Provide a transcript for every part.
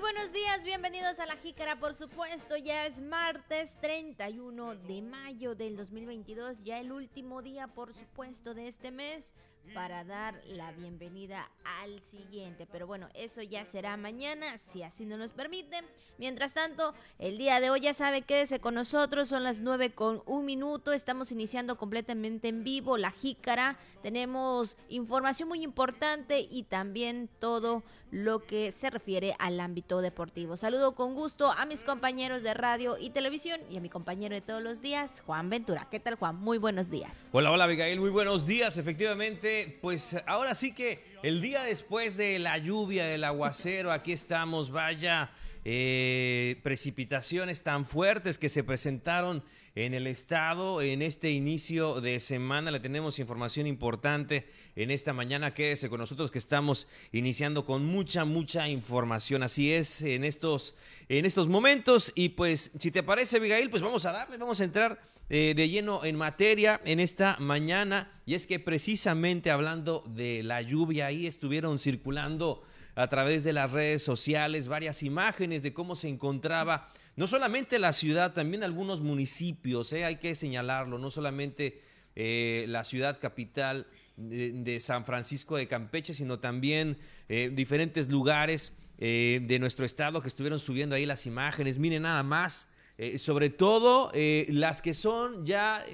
buenos días, bienvenidos a La Jícara, por supuesto, ya es martes 31 de mayo del 2022, ya el último día, por supuesto, de este mes para dar la bienvenida al siguiente. Pero bueno, eso ya será mañana, si así no nos permiten. Mientras tanto, el día de hoy ya sabe, quédese con nosotros, son las 9 con un minuto, estamos iniciando completamente en vivo la jícara, tenemos información muy importante y también todo lo que se refiere al ámbito deportivo. Saludo con gusto a mis compañeros de radio y televisión y a mi compañero de todos los días, Juan Ventura. ¿Qué tal, Juan? Muy buenos días. Hola, hola, Abigail. Muy buenos días. Efectivamente, pues ahora sí que el día después de la lluvia, del aguacero, aquí estamos, vaya eh, precipitaciones tan fuertes que se presentaron en el estado en este inicio de semana. Le tenemos información importante en esta mañana. Quédese con nosotros que estamos iniciando con mucha, mucha información. Así es, en estos, en estos momentos. Y pues, si te parece, Abigail, pues vamos a darle, vamos a entrar eh, de lleno en materia en esta mañana. Y es que precisamente hablando de la lluvia, ahí estuvieron circulando a través de las redes sociales varias imágenes de cómo se encontraba no solamente la ciudad, también algunos municipios, ¿eh? hay que señalarlo, no solamente eh, la ciudad capital de, San Francisco de Campeche, sino también eh, diferentes lugares de nuestro estado que estuvieron subiendo ahí las imágenes. Miren nada más, sobre todo las que son ya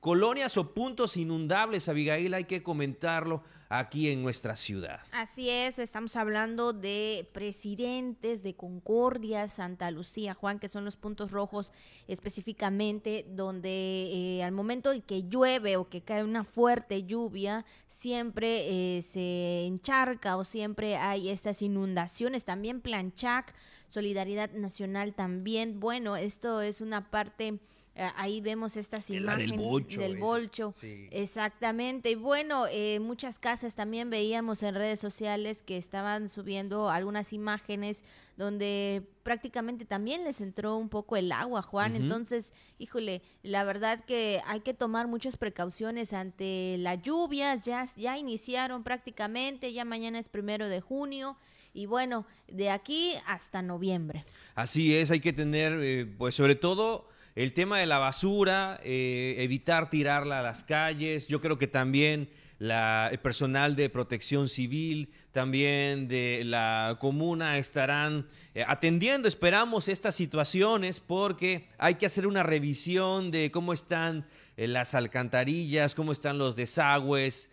colonias o puntos inundables, Abigail, hay que comentarlo aquí en nuestra ciudad. Así es, estamos hablando de presidentes de Concordia, Santa Lucía, Juan, que son los puntos rojos específicamente, donde eh, al momento de que llueve o que cae una fuerte lluvia, siempre eh, se encharca o siempre hay estas inundaciones. También Planchac, Solidaridad Nacional también. Bueno, esto es una parte ahí vemos estas imágenes del bolcho. Exactamente. Y bueno, eh, muchas casas también veíamos en redes sociales que estaban subiendo algunas imágenes donde prácticamente también les entró un poco el agua, Juan. Entonces, híjole, la verdad que hay que tomar muchas precauciones ante las lluvias. Ya, ya iniciaron prácticamente, ya mañana es primero de junio y bueno, de aquí hasta noviembre. Así es, hay que tener, eh, pues sobre todo el tema de la basura, eh, evitar tirarla a las calles. Yo creo que también la, el personal de protección civil, también de la comuna estarán eh, atendiendo, esperamos, estas situaciones porque hay que hacer una revisión de cómo están eh, las alcantarillas, cómo están los desagües,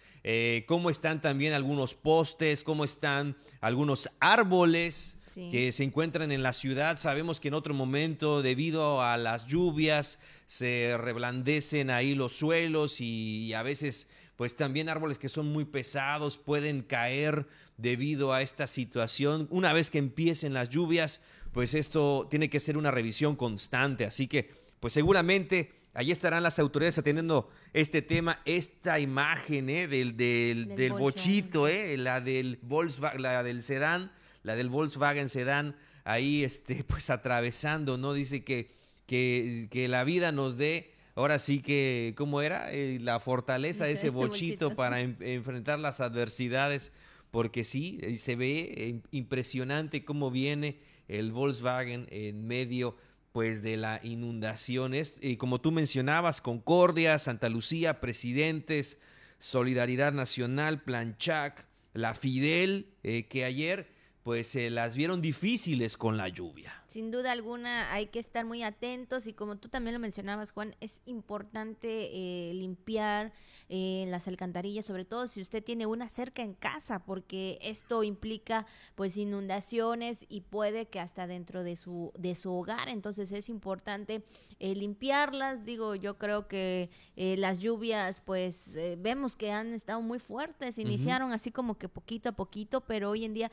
cómo están también algunos postes, cómo están algunos árboles que se encuentran en la ciudad. Sabemos que en otro momento, debido a las lluvias, se reblandecen ahí los suelos y, a veces pues también árboles que son muy pesados pueden caer debido a esta situación. Una vez que empiecen las lluvias, pues esto tiene que ser una revisión constante. Así que, pues seguramente allí estarán las autoridades atendiendo este tema, esta imagen ¿eh? del, del, bochito, ¿eh? la del Volkswagen, la del sedán la del Volkswagen Sedan, ahí este, pues atravesando, ¿no? Dice que, que, que la vida nos dé, ahora sí que, ¿cómo era? Eh, la fortaleza de ese bochito, para enfrentar las adversidades, porque sí, eh, se ve impresionante cómo viene el Volkswagen en medio pues de la inundación. Y como tú mencionabas, Concordia, Santa Lucía, Presidentes, Solidaridad Nacional, Planchac, la Fidel, que ayer pues se las vieron difíciles con la lluvia. Sin duda alguna hay que estar muy atentos y como tú también lo mencionabas, Juan, es importante eh, limpiar eh, las alcantarillas, sobre todo si usted tiene una cerca en casa, porque esto implica pues inundaciones y puede que hasta dentro de su, de su hogar, entonces es importante eh, limpiarlas, digo, yo creo que las lluvias pues vemos que han estado muy fuertes, iniciaron así como que poquito a poquito, pero hoy en día,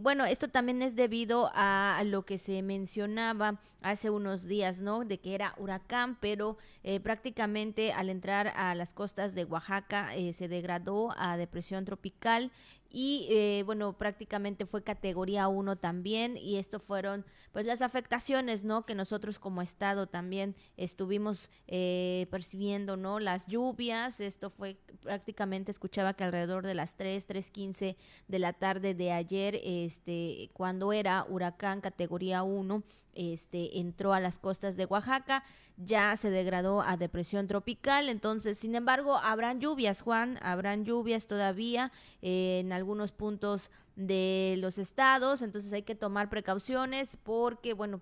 bueno, esto también es debido a lo que se mencionaba hace unos días, ¿no? De que era huracán, pero eh, prácticamente al entrar a las costas de Oaxaca eh, se degradó a depresión tropical y eh, bueno, prácticamente fue categoría 1 también y esto fueron pues las afectaciones, ¿no? Que nosotros como Estado también estuvimos eh, percibiendo, ¿no? Las lluvias, esto fue prácticamente, escuchaba que alrededor de las 3, 3.15 de la tarde de ayer, este, cuando era huracán categoría 1, este, entró a las costas de Oaxaca, ya se degradó a depresión tropical, entonces, sin embargo, habrán lluvias, Juan, habrán lluvias todavía eh, en algunos puntos de los estados, entonces hay que tomar precauciones porque, bueno,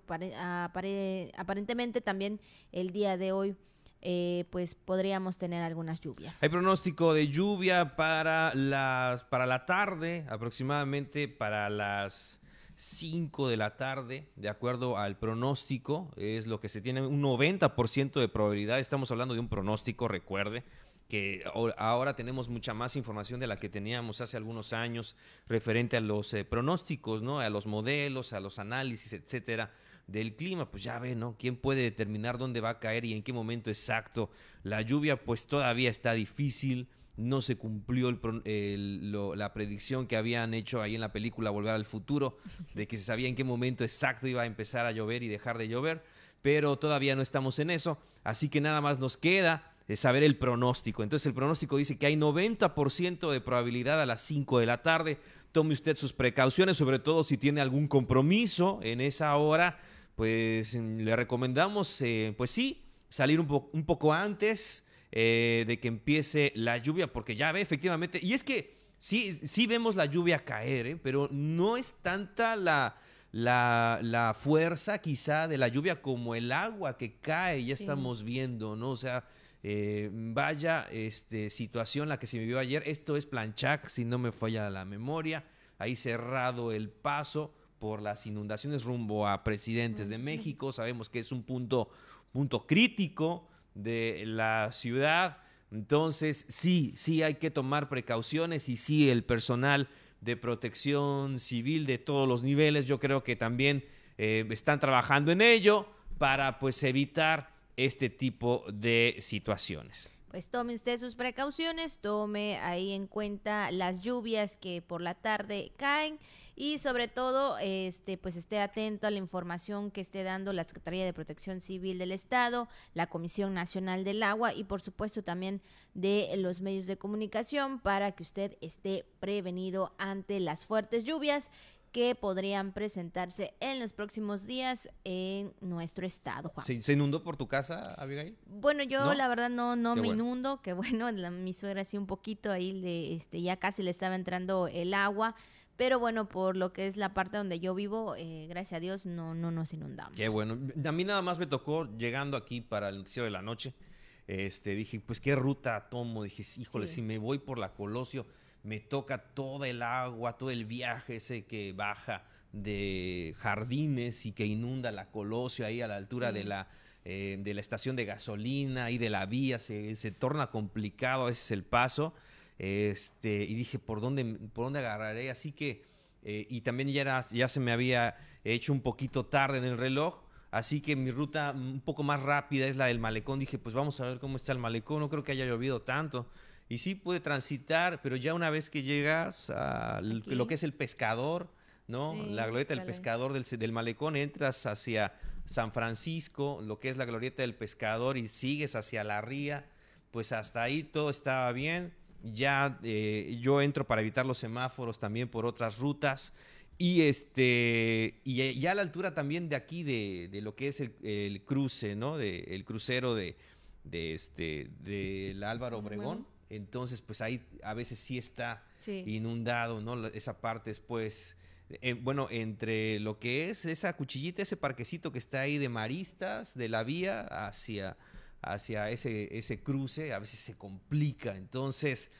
aparentemente también el día de hoy eh, pues podríamos tener algunas lluvias. Hay pronóstico de lluvia para las para la tarde, aproximadamente para las 5 de la tarde, de acuerdo al pronóstico, es lo que se tiene un 90% de probabilidad. Estamos hablando de un pronóstico, recuerde que ahora tenemos mucha más información de la que teníamos hace algunos años referente a los eh, pronósticos, ¿no? A los modelos, a los análisis, etcétera, del clima. Pues ya ve, ¿no? ¿Quién puede determinar dónde va a caer y en qué momento exacto? La lluvia, pues todavía está difícil no se cumplió la predicción que habían hecho ahí en la película Volver al Futuro, de que se sabía en qué momento exacto iba a empezar a llover y dejar de llover, pero todavía no estamos en eso, así que nada más nos queda eh, saber el pronóstico. Entonces el pronóstico dice que hay 90% de probabilidad a las 5 de la tarde. Tome usted sus precauciones, sobre todo si tiene algún compromiso en esa hora, pues le recomendamos, eh, pues sí, salir un, un poco antes, eh, de que empiece la lluvia, porque ya ve efectivamente, y es que sí, sí vemos la lluvia caer, ¿eh? pero no es tanta la, la, fuerza quizá de la lluvia como el agua que cae, ya estamos viendo, ¿no? O sea, eh, vaya este, situación la que se vivió ayer. Esto es Planchac, si no me falla la memoria. Ahí cerrado el paso por las inundaciones rumbo a presidentes de México. Sabemos que es un punto, punto crítico de la ciudad. Entonces, sí, sí hay que tomar precauciones y sí el personal de protección civil de todos los niveles, yo creo que también eh, están trabajando en ello para pues evitar este tipo de situaciones pues tome usted sus precauciones, tome ahí en cuenta las lluvias que por la tarde caen y sobre todo este pues esté atento a la información que esté dando la Secretaría de Protección Civil del Estado, la Comisión Nacional del Agua y por supuesto también de los medios de comunicación para que usted esté prevenido ante las fuertes lluvias que podrían presentarse en los próximos días en nuestro estado, Juan. ¿Se, inundó por tu casa, Abigail? Bueno, yo la verdad no, no me inundo, que bueno, mi suegra sí un poquito ahí, le, este, ya casi le estaba entrando el agua, pero bueno, por lo que es la parte donde yo vivo, eh, gracias a Dios no, no nos inundamos. Qué bueno. A mí nada más me tocó llegando aquí para el noticiero de la noche, este, dije, pues qué ruta tomo, dije, híjole, si me voy por la Colosio me toca toda el agua, todo el viaje ese que baja de jardines y que inunda la Colosio ahí a la altura de, la, eh, de la estación de gasolina y de la vía, se, se torna complicado, ese es el paso. Este, y dije, ¿por dónde, por dónde agarraré? Así que, eh, y también ya, era, ya se me había hecho un poquito tarde en el reloj, así que mi ruta un poco más rápida es la del malecón. Dije, pues vamos a ver cómo está el malecón, no creo que haya llovido tanto. Y sí puede transitar, pero ya una vez que llegas a lo que es el pescador, ¿no? la glorieta del pescador del, del, malecón, entras hacia San Francisco, lo que es la glorieta del pescador, y sigues hacia la ría, pues hasta ahí todo estaba bien. Ya eh, yo entro para evitar los semáforos también por otras rutas. Y este y ya a la altura también de aquí de, de lo que es el, cruce, ¿no? De, el crucero de, de este del Álvaro Obregón. Entonces, pues ahí a veces sí está inundado, ¿no? Esa parte después, eh, bueno, entre lo que es esa cuchillita, ese parquecito que está ahí de maristas, de la vía hacia, hacia ese, ese cruce, a veces se complica. Entonces,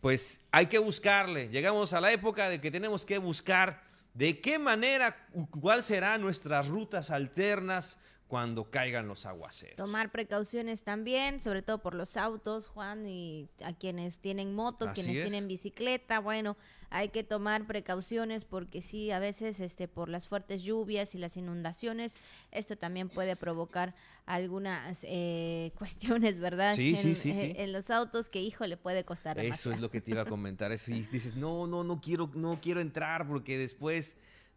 pues hay que buscarle. Llegamos a la época de que tenemos que buscar de qué manera, cuáles serán nuestras rutas alternas, cuando caigan los aguaceros. Tomar precauciones también, sobre todo por los autos, Juan, y a quienes tienen moto, Así quienes es. tienen bicicleta, bueno, hay que tomar precauciones porque sí, a veces este por las fuertes lluvias y las inundaciones, esto también puede provocar algunas eh, cuestiones, ¿verdad? Sí, en, sí, sí, eh, sí. en los autos que, hijo, le puede costar Eso demasiado. es lo que te iba a comentar. Es, y dices, no, no, no quiero, no quiero entrar porque después,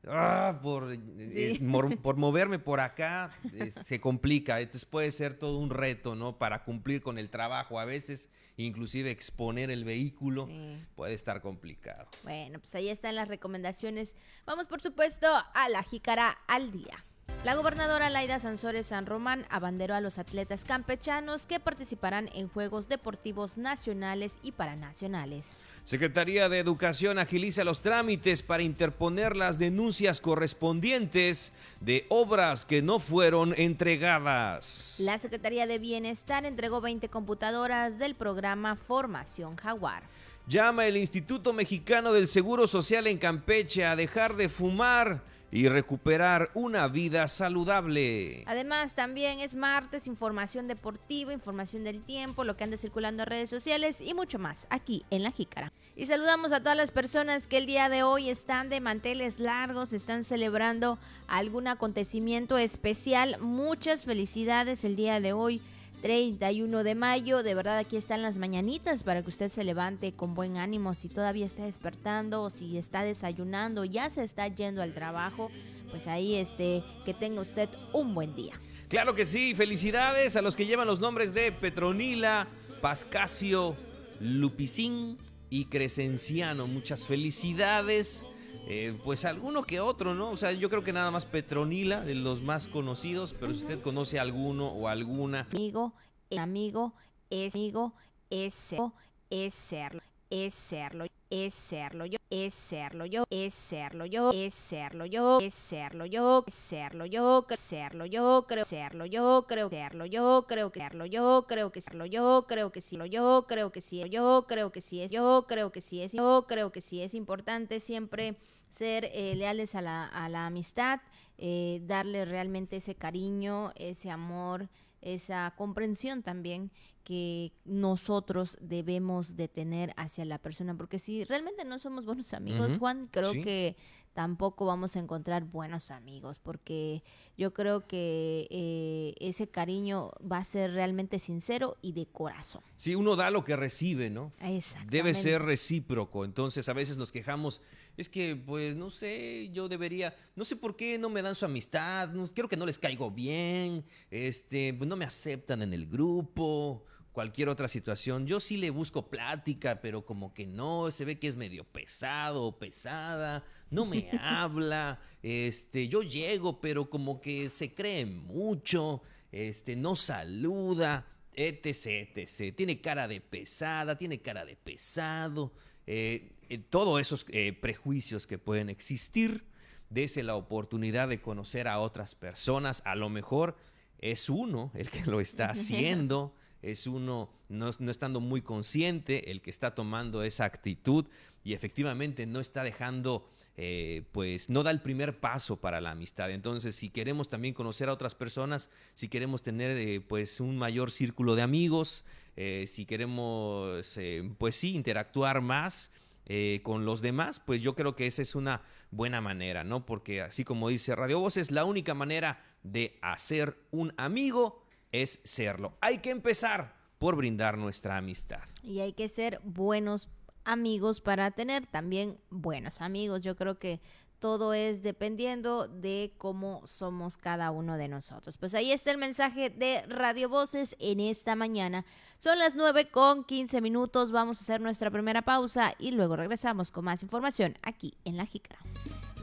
ah, por, eh, mor- por moverme por acá, eh, se complica. Entonces puede ser todo un reto, ¿no? Para cumplir con el trabajo. A veces, inclusive exponer el vehículo Sí. puede estar complicado. Bueno, pues ahí están las recomendaciones. Vamos, por supuesto, a la jícara al día. La gobernadora Laida Sansores San Román abanderó a los atletas campechanos que participarán en Juegos Deportivos Nacionales y Paranacionales. Secretaría de Educación agiliza los trámites para interponer las denuncias correspondientes de obras que no fueron entregadas. La Secretaría de Bienestar entregó 20 computadoras del programa Formación Jaguar. Llama el Instituto Mexicano del Seguro Social en Campeche a dejar de fumar y recuperar una vida saludable. Además, también es martes, información deportiva, información del tiempo, lo que anda circulando en redes sociales y mucho más aquí en La Jícara. Y saludamos a todas las personas que el día de hoy están de manteles largos, están celebrando algún acontecimiento especial. Muchas felicidades el día de hoy. 31 de mayo, de verdad aquí están las mañanitas para que usted se levante con buen ánimo si todavía está despertando o si está desayunando, ya se está yendo al trabajo, pues ahí este que tenga usted un buen día. Claro que sí, felicidades a los que llevan los nombres de Petronila, Pascasio, Lupicín y Crescenciano. Muchas felicidades. Eh, pues alguno que otro, ¿no? O sea, yo creo que nada más Petronila, de los más conocidos, pero si usted conoce alguno o alguna, amigo, el amigo, es amigo, es es serlo, es serlo, es serlo yo, es serlo yo, es serlo yo, es serlo yo, es serlo yo, es serlo yo, cre- serlo yo, creo serlo yo, creo serlo yo, creo que serlo yo, creo que serlo yo, creo que sí yo, creo que sí yo, creo que sí es yo, creo que sí es yo, creo que sí es importante siempre ser eh, leales a la, a la amistad, eh, darle realmente ese cariño, ese amor, esa comprensión también que nosotros debemos de tener hacia la persona, porque si realmente no somos buenos amigos, Juan, creo sí. que tampoco vamos a encontrar buenos amigos, porque yo creo que eh, ese cariño va a ser realmente sincero y de corazón. si uno da lo que recibe, ¿no? Debe ser recíproco. Entonces a veces nos quejamos, es que pues no sé, yo debería, no sé por qué no me dan su amistad, no- creo que no les caigo bien, este, pues, no me aceptan en el grupo, cualquier otra situación. Yo sí le busco plática, pero como que no, se ve que es medio pesado o pesada, no me habla, este, yo llego, pero como que se cree mucho, este, no saluda etc, etc. Tiene cara de pesada, tiene cara de pesado. Eh, todos esos eh, prejuicios que pueden existir, dese la oportunidad de conocer a otras personas. A lo mejor es uno el que lo está haciendo, es uno no, no estando muy consciente el que está tomando esa actitud y efectivamente no está dejando eh, pues no da el primer paso para la amistad. Entonces, si queremos también conocer a otras personas, si queremos tener eh, pues un mayor círculo de amigos, eh, si queremos pues sí interactuar más con los demás, pues yo creo que esa es una buena manera, ¿no? Porque así como dice Radio Voces, la única manera de hacer un amigo es serlo. Hay que empezar por brindar nuestra amistad. Y hay que ser buenos amigos para tener también buenos amigos. Yo creo que todo es dependiendo de cómo somos cada uno de nosotros. Pues ahí está el mensaje de Radio Voces en esta mañana. Son las 9 con 15 minutos. Vamos a hacer nuestra primera pausa y luego regresamos con más información aquí en La Jícara.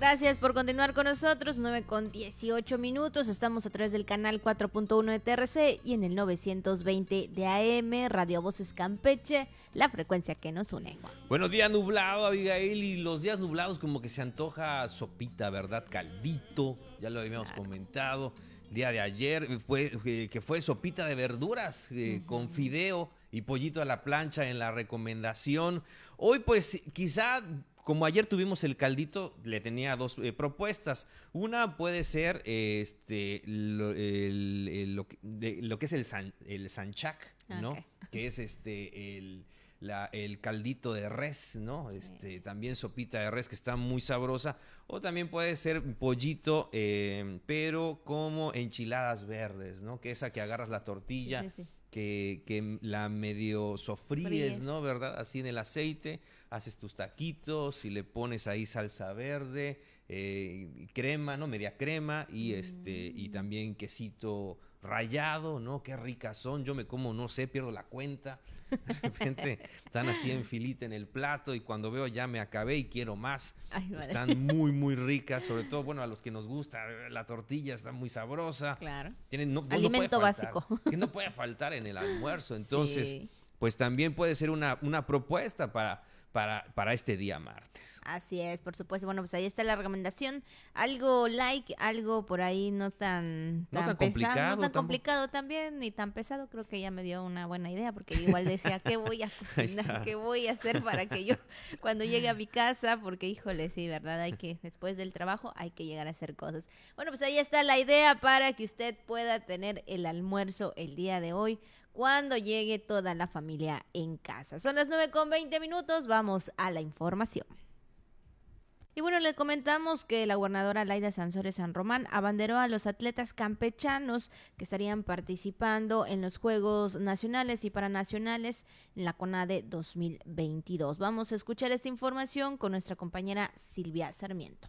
Gracias por continuar con nosotros, 9 con 18 minutos. Estamos a través del canal 4.1 de TRC y en el 920 de AM, Radio Voces Campeche, la frecuencia que nos une. Bueno, día nublado, Abigail, y los días nublados como que se antoja sopita, ¿verdad? Caldito, ya lo habíamos comentado. El día de ayer fue eh, que fue sopita de verduras eh, con fideo y pollito a la plancha en la recomendación. Hoy pues quizá como ayer tuvimos el caldito, le tenía dos eh, propuestas. Una puede ser este lo, que, es el, el sanchac, ¿no? Que es este el, el caldito de res, ¿no? Este, También sopita de res que está muy sabrosa. O también puede ser pollito, eh, pero como enchiladas verdes, ¿no? Que esa que agarras la tortilla. que, que, la medio sofríes, ¿no? ¿Verdad? Así en el aceite, haces tus taquitos y le pones ahí salsa verde, eh, crema, ¿no? Media crema y este y mm. también quesito rayado, ¿no? Qué ricas son. Yo me como, no sé, pierdo la cuenta. De repente están así en filita en el plato y cuando veo ya me acabé y quiero más. Están muy, muy ricas, sobre todo, bueno, a los que nos gusta, la tortilla está muy sabrosa. Claro. Tienen, pues, Alimento básico. Que no puede faltar en el almuerzo. Entonces, pues también puede ser una, una propuesta para para, para este día martes. Así es, por supuesto. Bueno, pues ahí está la recomendación. Algo like, algo por ahí no tan, tan, complicado. No tan complicado también, ni tan pesado. Creo que ya me dio una buena idea, porque igual decía, ¿qué voy a cocinar? ¿Qué voy a hacer para que yo, cuando llegue a mi casa? Porque, híjole, sí, ¿verdad? Hay que, después del trabajo, hay que llegar a hacer cosas. Bueno, pues ahí está la idea para que usted pueda tener el almuerzo el día de hoy cuando llegue toda la familia en casa. Son las 9 con 20 minutos, vamos a la información. Y bueno, le comentamos que la gobernadora Laida Sansores San Román abanderó a los atletas campechanos que estarían participando en los Juegos Nacionales y Paranacionales en la CONADE 2022. Vamos a escuchar esta información con nuestra compañera Silvia Sarmiento.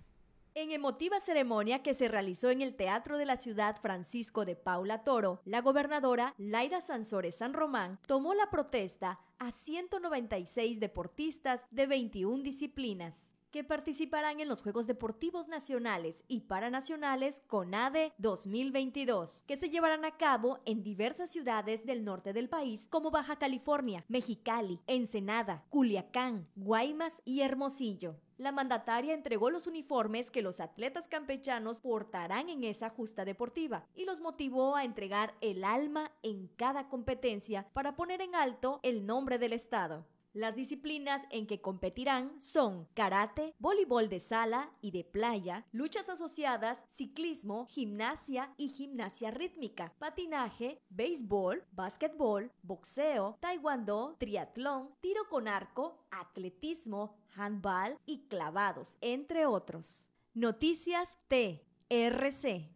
En emotiva ceremonia que se realizó en el Teatro de la Ciudad Francisco de Paula Toro, la gobernadora Laida Sansores San Román tomó la protesta a 196 deportistas de 21 disciplinas que participarán en los Juegos Deportivos Nacionales y Paranacionales CONADE 2022, que se llevarán a cabo en diversas ciudades del norte del país como Baja California, Mexicali, Ensenada, Culiacán, Guaymas y Hermosillo. La mandataria entregó los uniformes que los atletas campechanos portarán en esa justa deportiva y los motivó a entregar el alma en cada competencia para poner en alto el nombre del Estado. Las disciplinas en que competirán son karate, voleibol de sala y de playa, luchas asociadas, ciclismo, gimnasia y gimnasia rítmica, patinaje, béisbol, básquetbol, boxeo, taekwondo, triatlón, tiro con arco, atletismo, handball y clavados, entre otros. Noticias TRC.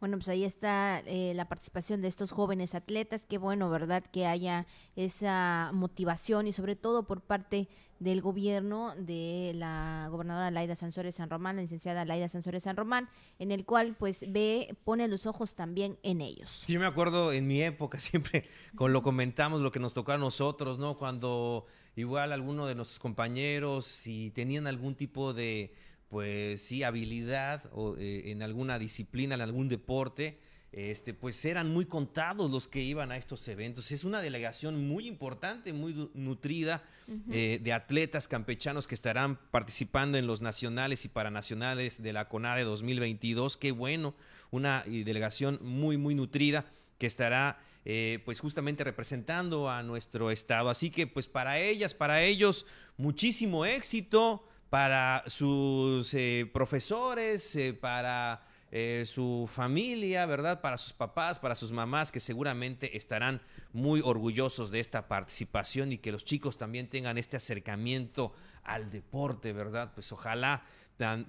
Bueno, pues ahí está eh, la participación de estos jóvenes atletas. Qué bueno, ¿verdad? Que haya esa motivación y sobre todo por parte del gobierno de la gobernadora Laida Sansores San Román, la licenciada Laida Sansores San Román, en el cual pues ve, pone los ojos también en ellos. Yo me acuerdo en mi época, siempre con lo comentamos, lo que nos tocó a nosotros, ¿no? Cuando igual alguno de nuestros compañeros, si tenían algún tipo de pues sí, habilidad o, eh, en alguna disciplina, en algún deporte, este, pues eran muy contados los que iban a estos eventos. Es una delegación muy importante, muy nutrida eh, de atletas campechanos que estarán participando en los nacionales y paranacionales de la CONADE 2022. Qué bueno, una delegación muy, muy nutrida que estará eh, pues justamente representando a nuestro estado. Así que pues para ellas, para ellos, muchísimo éxito para sus eh, profesores, eh, para eh, su familia, ¿verdad? Para sus papás, para sus mamás, que seguramente estarán muy orgullosos de esta participación y que los chicos también tengan este acercamiento al deporte, ¿verdad? Pues ojalá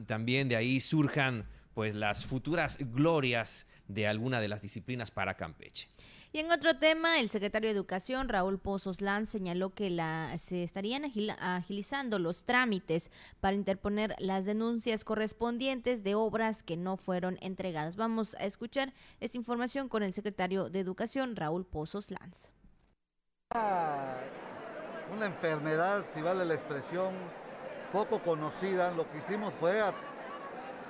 también de ahí surjan pues las futuras glorias de alguna de las disciplinas para Campeche. Y en otro tema, el secretario de Educación, Raúl Pozos Lanz, señaló que la, se estarían agilizando los trámites para interponer las denuncias correspondientes de obras que no fueron entregadas. Vamos a escuchar esta información con el secretario de Educación, Raúl Pozos Lanz. Una enfermedad, si vale la expresión, poco conocida. Lo que hicimos fue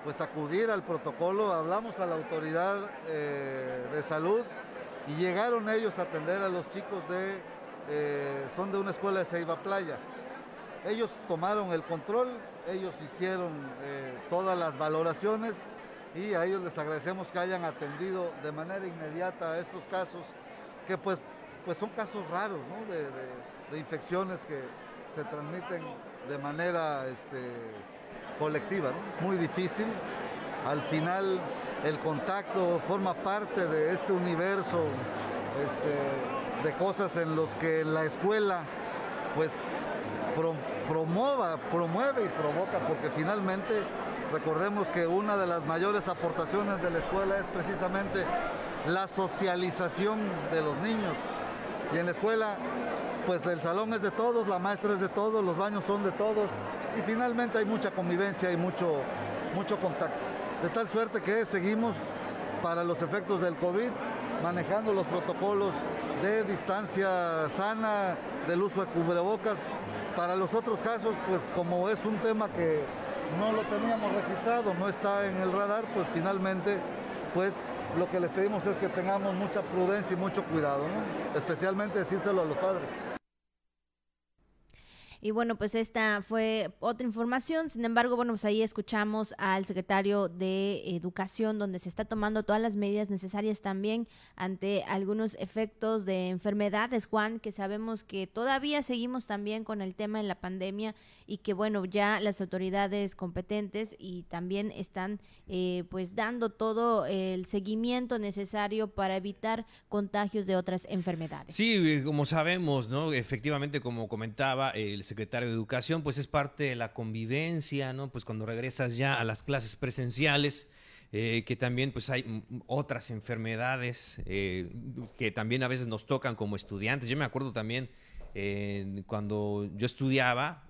pues acudir al protocolo, hablamos a la autoridad eh, de salud y llegaron ellos a atender a los chicos de, eh, son de una escuela de Ceiba Playa. Ellos tomaron el control, ellos hicieron eh, todas las valoraciones y a ellos les agradecemos que hayan atendido de manera inmediata a estos casos, que pues, pues son casos raros de, infecciones que se transmiten de manera este, colectiva, muy difícil. Al final el contacto forma parte de este universo este, de cosas en los que la escuela pues promueva, promueve y provoca, porque finalmente recordemos que una de las mayores aportaciones de la escuela es precisamente la socialización de los niños. Y en la escuela, pues el salón es de todos, la maestra es de todos, los baños son de todos, y finalmente hay mucha convivencia y mucho, mucho contacto. De tal suerte que seguimos para los efectos del COVID manejando los protocolos de distancia sana, del uso de cubrebocas. Para los otros casos, pues como es un tema que no lo teníamos registrado, no está en el radar, pues finalmente, pues lo que les pedimos es que tengamos mucha prudencia y mucho cuidado, especialmente decírselo a los padres. Y bueno, pues esta fue otra información. Sin embargo, bueno, pues ahí escuchamos al secretario de Educación, donde se está tomando todas las medidas necesarias también ante algunos efectos de enfermedades, Juan, que sabemos que todavía seguimos también con el tema de la pandemia y que bueno, ya las autoridades competentes y también están eh, pues dando todo el seguimiento necesario para evitar contagios de otras enfermedades. Sí, como sabemos, ¿no? Efectivamente, como comentaba el secretario de Educación, pues es parte de la convivencia, ¿no? Pues cuando regresas ya a las clases presenciales, eh, que también pues hay otras enfermedades eh, que también a veces nos tocan como estudiantes. Yo me acuerdo también eh, cuando yo estudiaba,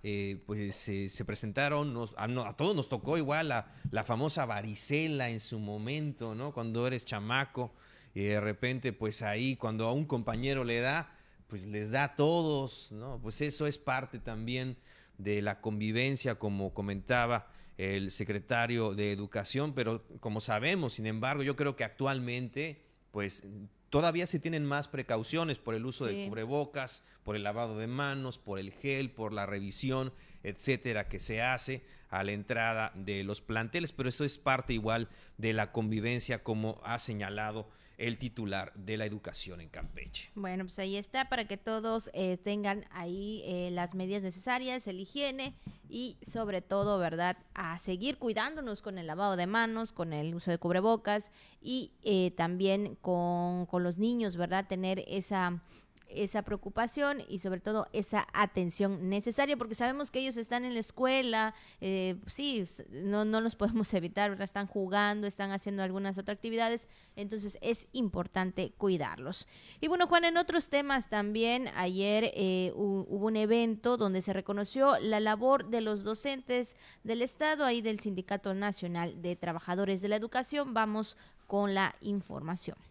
pues se presentaron, a, todos nos tocó igual la, la, famosa varicela en su momento, ¿no? Cuando eres chamaco y de repente pues ahí cuando a un compañero le da, pues les da a todos, ¿no? Pues eso es parte también de la convivencia, como comentaba el secretario de Educación, pero como sabemos, sin embargo, yo creo que actualmente, pues todavía se tienen más precauciones por el uso de cubrebocas, por el lavado de manos, por el gel, por la revisión, etcétera, que se hace a la entrada de los planteles, pero eso es parte igual de la convivencia, como ha señalado el titular de la educación en Campeche. Bueno, pues ahí está para que todos eh, tengan ahí eh, las medidas necesarias, el higiene y sobre todo, ¿verdad? A seguir cuidándonos con el lavado de manos, con el uso de cubrebocas y eh, también con, con los niños, ¿verdad? Tener esa esa preocupación y sobre todo esa atención necesaria, porque sabemos que ellos están en la escuela, eh, sí, no, no los podemos evitar, están jugando, están haciendo algunas otras actividades, entonces es importante cuidarlos. Y bueno, Juan, en otros temas también, ayer eh, hubo un evento donde se reconoció la labor de los docentes del Estado, ahí del Sindicato Nacional de Trabajadores de la Educación. Vamos con la información.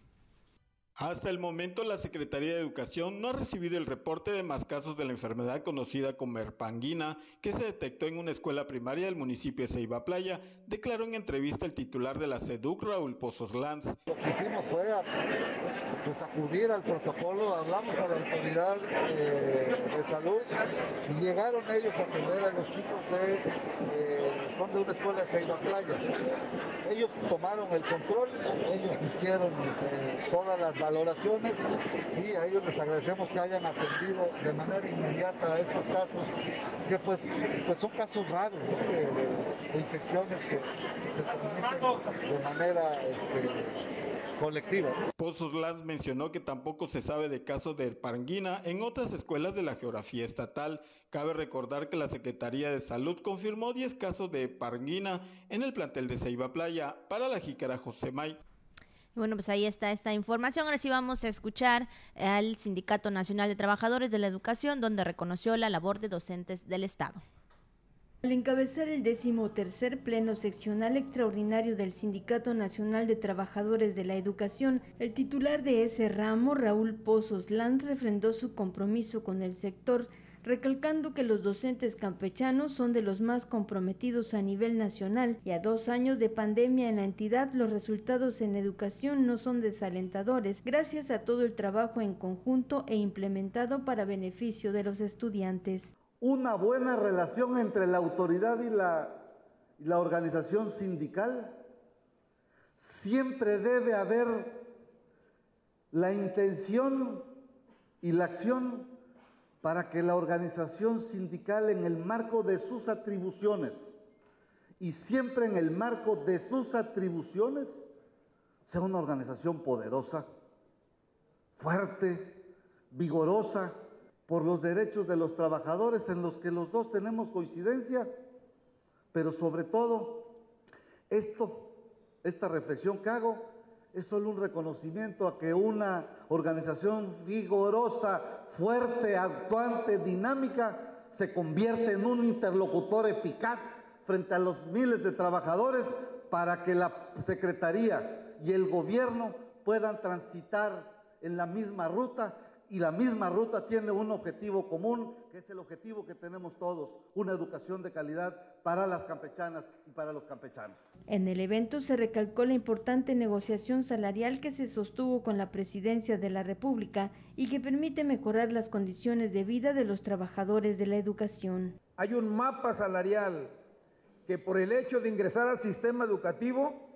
Hasta el momento, la Secretaría de Educación no ha recibido el reporte de más casos de la enfermedad conocida como herpanguina que se detectó en una escuela primaria del municipio de Ceiba Playa, declaró en entrevista el titular de la SEDUC, Raúl Pozos Lanz. Lo que hicimos fue pues, acudir al protocolo, hablamos a la autoridad eh, de salud y llegaron ellos a atender a los chicos de, eh, son de una escuela de Ceiba Playa. Ellos tomaron el control, ellos hicieron eh, todas las valoraciones y a ellos les agradecemos que hayan atendido de manera inmediata a estos casos, que pues, pues son casos raros de, infecciones que se transmiten de manera este, colectiva. Pozos Lanz mencionó que tampoco se sabe de casos de herpanguina en otras escuelas de la geografía estatal. Cabe recordar que la Secretaría de Salud confirmó 10 casos de herpanguina en el plantel de Ceiba Playa para la jícara José May. Bueno, pues ahí está esta información. Ahora sí vamos a escuchar al Sindicato Nacional de Trabajadores de la Educación, donde reconoció la labor de docentes del Estado. Al encabezar el decimotercer pleno seccional extraordinario del Sindicato Nacional de Trabajadores de la Educación, el titular de ese ramo, Raúl Pozos Lanz, refrendó su compromiso con el sector recalcando que los docentes campechanos son de los más comprometidos a nivel nacional y a dos años de pandemia en la entidad los resultados en educación no son desalentadores gracias a todo el trabajo en conjunto e implementado para beneficio de los estudiantes. Una buena relación entre la autoridad y la, organización sindical. Siempre debe haber la intención y la acción para que la organización sindical en el marco de sus atribuciones y siempre en el marco de sus atribuciones sea una organización poderosa, fuerte, vigorosa por los derechos de los trabajadores en los que los dos tenemos coincidencia, pero sobre todo esto, esta reflexión que hago es solo un reconocimiento a que una organización vigorosa, fuerte, actuante, dinámica, se convierte en un interlocutor eficaz frente a los miles de trabajadores para que la Secretaría y el gobierno puedan transitar en la misma ruta y la misma ruta tiene un objetivo común, que es el objetivo que tenemos todos, una educación de calidad para las campechanas y para los campechanos. En el evento se recalcó la importante negociación salarial que se sostuvo con la Presidencia de la República y que permite mejorar las condiciones de vida de los trabajadores de la educación. Hay un mapa salarial que por el hecho de ingresar al sistema educativo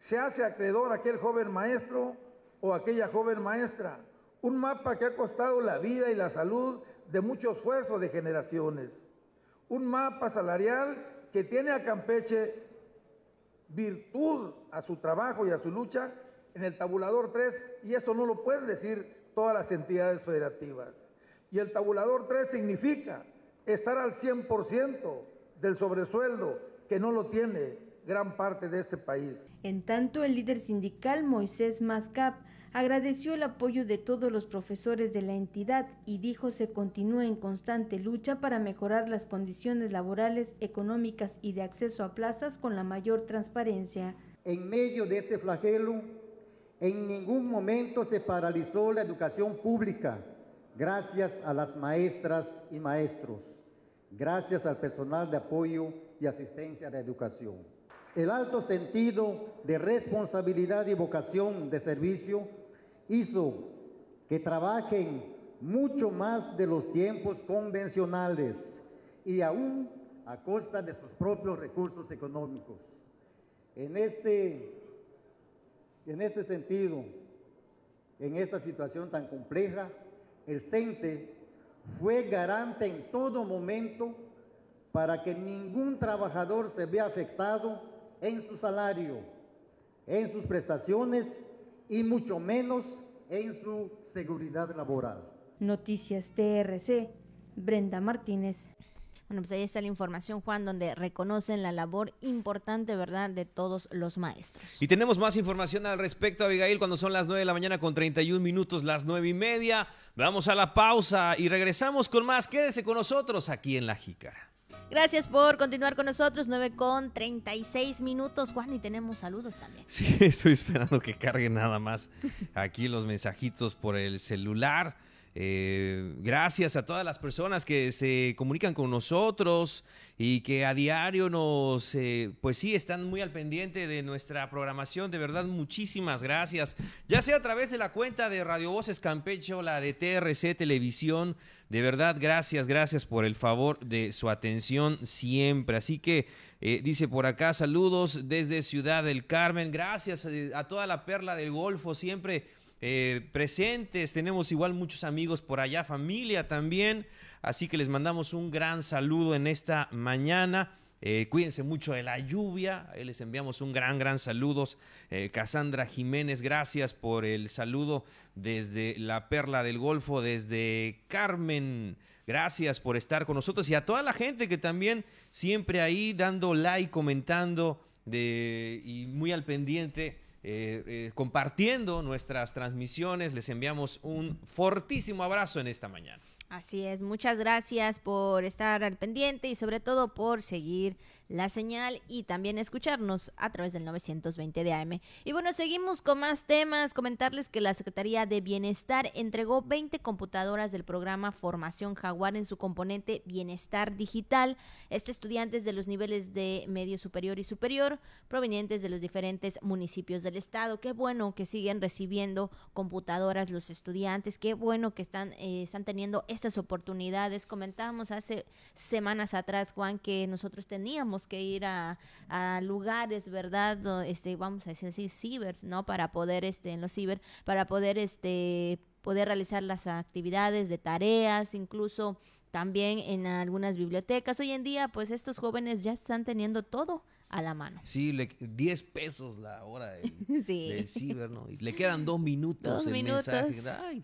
se hace acreedor a aquel joven maestro o aquella joven maestra un mapa que ha costado la vida y la salud de mucho esfuerzo de generaciones. Un mapa salarial que tiene a Campeche virtud a su trabajo y a su lucha en el tabulador 3 y eso no lo pueden decir todas las entidades federativas. Y el tabulador 3 significa estar al 100% del sobresueldo que no lo tiene gran parte de este país. En tanto, el líder sindical Moisés Mascap agradeció el apoyo de todos los profesores de la entidad y dijo se continúa en constante lucha para mejorar las condiciones laborales, económicas y de acceso a plazas con la mayor transparencia. En medio de este flagelo, en ningún momento se paralizó la educación pública, gracias a las maestras y maestros, gracias al personal de apoyo y asistencia de educación. El alto sentido de responsabilidad y vocación de servicio hizo que trabajen mucho más de los tiempos convencionales y aún a costa de sus propios recursos económicos. En este, en este sentido, en esta situación tan compleja, el CENTE fue garante en todo momento para que ningún trabajador se vea afectado en su salario, en sus prestaciones y mucho menos en su seguridad laboral. Noticias TRC, Brenda Martínez. Bueno, pues ahí está la información, Juan, donde reconocen la labor importante, ¿verdad?, de todos los maestros. Y tenemos más información al respecto, Abigail, cuando son las 9 de la mañana con 31 minutos, las nueve y media. Vamos a la pausa y regresamos con más. Quédese con nosotros aquí en La Jícara. Gracias por continuar con nosotros, 9 con 36 minutos, Juan, y tenemos saludos también. Sí, estoy esperando que cargue nada más aquí los mensajitos por el celular. Eh, gracias a todas las personas que se comunican con nosotros y que a diario nos, eh, pues sí, están muy al pendiente de nuestra programación. De verdad, muchísimas gracias. Ya sea a través de la cuenta de Radio Voces Campeche o la de TRC Televisión. De verdad, gracias, gracias por el favor de su atención siempre. Así que eh, dice por acá, saludos desde Ciudad del Carmen. Gracias a toda la perla del Golfo, siempre eh, presentes. Tenemos igual muchos amigos por allá, familia también. Así que les mandamos un gran saludo en esta mañana. Eh, cuídense mucho de la lluvia. les enviamos un gran, gran saludo. Eh, Cassandra Jiménez, gracias por el saludo desde la Perla del Golfo, desde Carmen. Gracias por estar con nosotros y a toda la gente que también siempre ahí dando like, comentando de, y muy al pendiente eh, eh, compartiendo nuestras transmisiones. Les enviamos un fortísimo abrazo en esta mañana. Así es, muchas gracias por estar al pendiente y sobre todo por seguir la señal y también escucharnos a través del 920 de AM. Y bueno, seguimos con más temas. Comentarles que la Secretaría de Bienestar entregó 20 computadoras del programa Formación Jaguar en su componente Bienestar Digital. Este estudiantes de los niveles de medio superior y superior provenientes de los diferentes municipios del estado. Qué bueno que siguen recibiendo computadoras los estudiantes. Qué bueno que están, eh, están teniendo estas oportunidades. Comentábamos hace semanas atrás, Juan, que nosotros teníamos que ir a, lugares, ¿verdad? Este, vamos a decir así, cibers, ¿no? Para poder, este, en los ciber, para poder, este, poder realizar las actividades de tareas, incluso también en algunas bibliotecas. Hoy en día, pues estos jóvenes ya están teniendo todo a la mano. Sí, le, 10 pesos la hora del, ciber, ¿no? Y le quedan dos minutos el mensaje. Ay,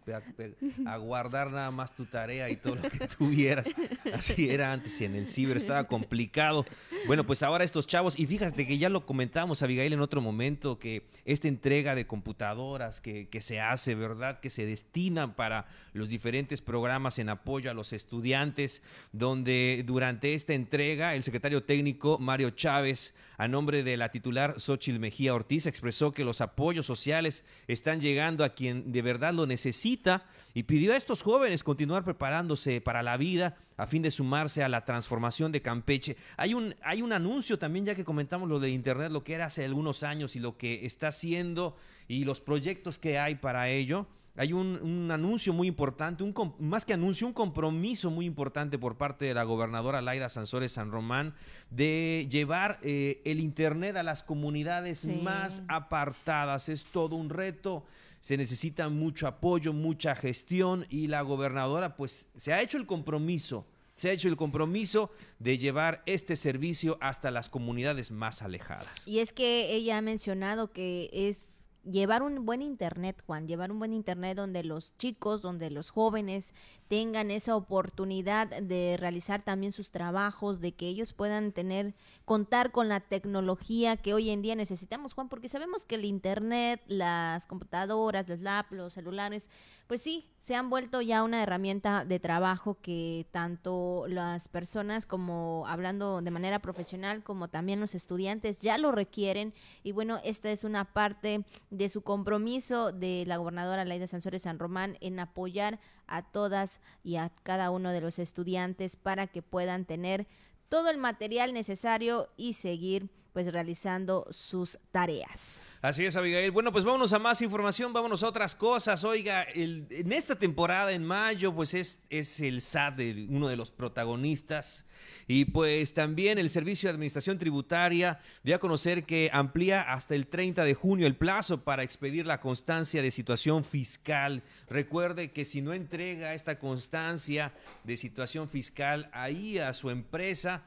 a, guardar nada más tu tarea y todo lo que tuvieras. Así era antes y en el ciber estaba complicado. Bueno, pues ahora estos chavos, y fíjate que ya lo comentamos, Abigail, en otro momento, que esta entrega de computadoras que, que se hace, ¿verdad? Que se destinan para los diferentes programas en apoyo a los estudiantes, donde durante esta entrega el secretario técnico Mario Chávez a nombre de la titular Xochil Mejía Ortiz, expresó que los apoyos sociales están llegando a quien de verdad lo necesita y pidió a estos jóvenes continuar preparándose para la vida a fin de sumarse a la transformación de Campeche. Hay un, hay un anuncio también, ya que comentamos lo de Internet, lo que era hace algunos años y lo que está haciendo y los proyectos que hay para ello hay un, anuncio muy importante, un, más que anuncio, un compromiso muy importante por parte de la gobernadora Laida Sansores San Román de llevar eh, el Internet a las comunidades más apartadas. Es todo un reto, se necesita mucho apoyo, mucha gestión y la gobernadora pues se ha hecho el compromiso. Se ha hecho el compromiso de llevar este servicio hasta las comunidades más alejadas. Y es que ella ha mencionado que es llevar un buen internet, Juan, llevar un buen internet donde los chicos, donde los jóvenes tengan esa oportunidad de realizar también sus trabajos, de que ellos puedan tener, contar con la tecnología que hoy en día necesitamos, Juan, porque sabemos que el internet, las computadoras, los laptops, los celulares, pues sí, se han vuelto ya una herramienta de trabajo que tanto las personas como hablando de manera profesional como también los estudiantes ya lo requieren. Y bueno, esta es una parte de su compromiso de la gobernadora Laida Sansores San Román en apoyar a todas y a cada uno de los estudiantes para que puedan tener todo el material necesario y seguir pues realizando sus tareas. Así es, Abigail. Bueno, pues vámonos a más información, vámonos a otras cosas. Oiga, en esta temporada, en mayo, pues es, es el SAT de uno de los protagonistas. Y pues también el Servicio de Administración Tributaria dio a conocer que amplía hasta el 30 de junio el plazo para expedir la constancia de situación fiscal. Recuerde que si no entrega esta constancia de situación fiscal ahí a su empresa,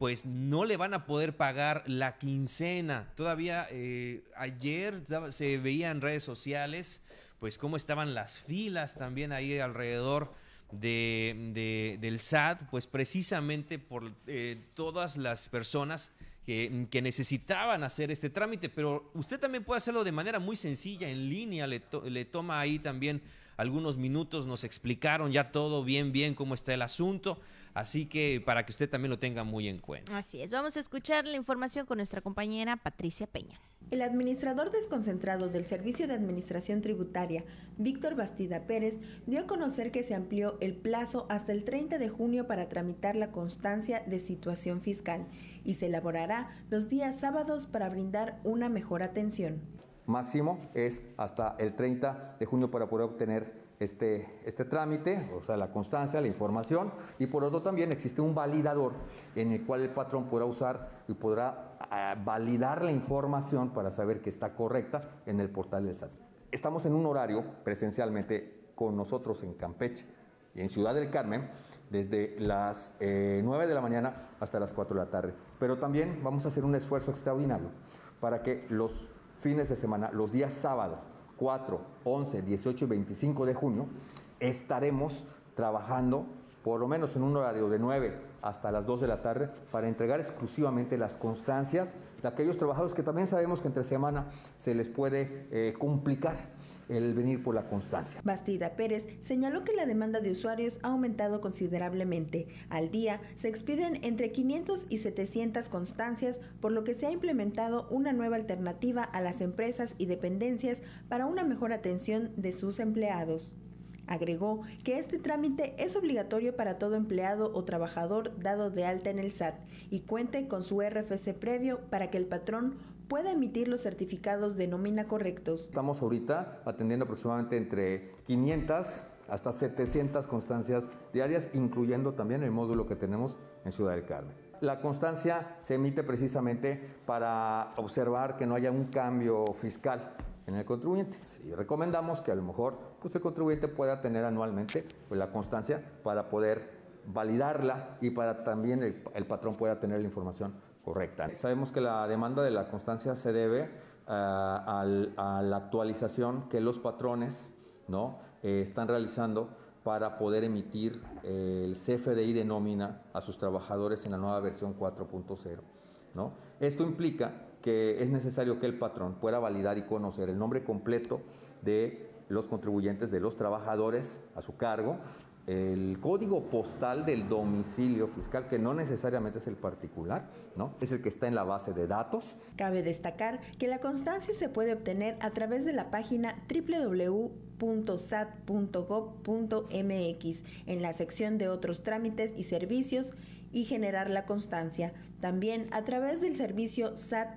pues no le van a poder pagar la quincena. Todavía eh, ayer se veía en redes sociales, pues cómo estaban las filas también ahí alrededor de, del SAT, pues precisamente por eh, todas las personas que, necesitaban hacer este trámite, pero usted también puede hacerlo de manera muy sencilla, en línea, le, le toma ahí también algunos minutos, nos explicaron ya todo bien, bien cómo está el asunto. Así que para que usted también lo tenga muy en cuenta. Así es, vamos a escuchar la información con nuestra compañera Patricia Peña. El administrador desconcentrado del Servicio de Administración Tributaria, Víctor Bastida Pérez, dio a conocer que se amplió el plazo hasta el 30 de junio para tramitar la constancia de situación fiscal y se elaborará los días sábados para brindar una mejor atención. Máximo es hasta el 30 de junio para poder obtener este, este trámite, o sea, la constancia, la información, y por otro también existe un validador en el cual el patrón podrá usar y podrá ah, validar la información para saber que está correcta en el portal del SAT. Estamos en un horario presencialmente con nosotros en Campeche y en Ciudad del Carmen desde las 9 eh, de la mañana hasta las 4 de la tarde. Pero también vamos a hacer un esfuerzo extraordinario para que los fines de semana, los días sábados, 4, 11, 18 y 25 de junio, estaremos trabajando por lo menos en un horario de 9 hasta las 2 de la tarde para entregar exclusivamente las constancias de aquellos trabajadores que también sabemos que entre semana se les puede eh, complicar el venir por la constancia. Bastida Pérez señaló que la demanda de usuarios ha aumentado considerablemente. Al día se expiden entre 500 y 700 constancias, por lo que se ha implementado una nueva alternativa a las empresas y dependencias para una mejor atención de sus empleados. Agregó que este trámite es obligatorio para todo empleado o trabajador dado de alta en el SAT y cuente con su RFC previo para que el patrón pueda emitir los certificados de nómina correctos. Estamos ahorita atendiendo aproximadamente entre 500 hasta 700 constancias diarias, incluyendo también el módulo que tenemos en Ciudad del Carmen. La constancia se emite precisamente para observar que no haya un cambio fiscal en el contribuyente. Sí, recomendamos que a lo mejor pues, el contribuyente pueda tener anualmente pues, la constancia para poder validarla y para también el, patrón pueda tener la información correcta. Sabemos que la demanda de la constancia se debe eh, a la actualización que los patrones ¿no? Eh, están realizando para poder emitir eh, el CFDI de nómina a sus trabajadores en la nueva versión 4.0. ¿no? Esto implica que es necesario que el patrón pueda validar y conocer el nombre completo de los contribuyentes, de los trabajadores a su cargo, el código postal del domicilio fiscal, que no necesariamente es el particular, ¿no? Es el que está en la base de datos. Cabe destacar que la constancia se puede obtener a través de la página www.sat.gov.mx en la sección de otros trámites y servicios y generar la constancia. También a través del servicio SAT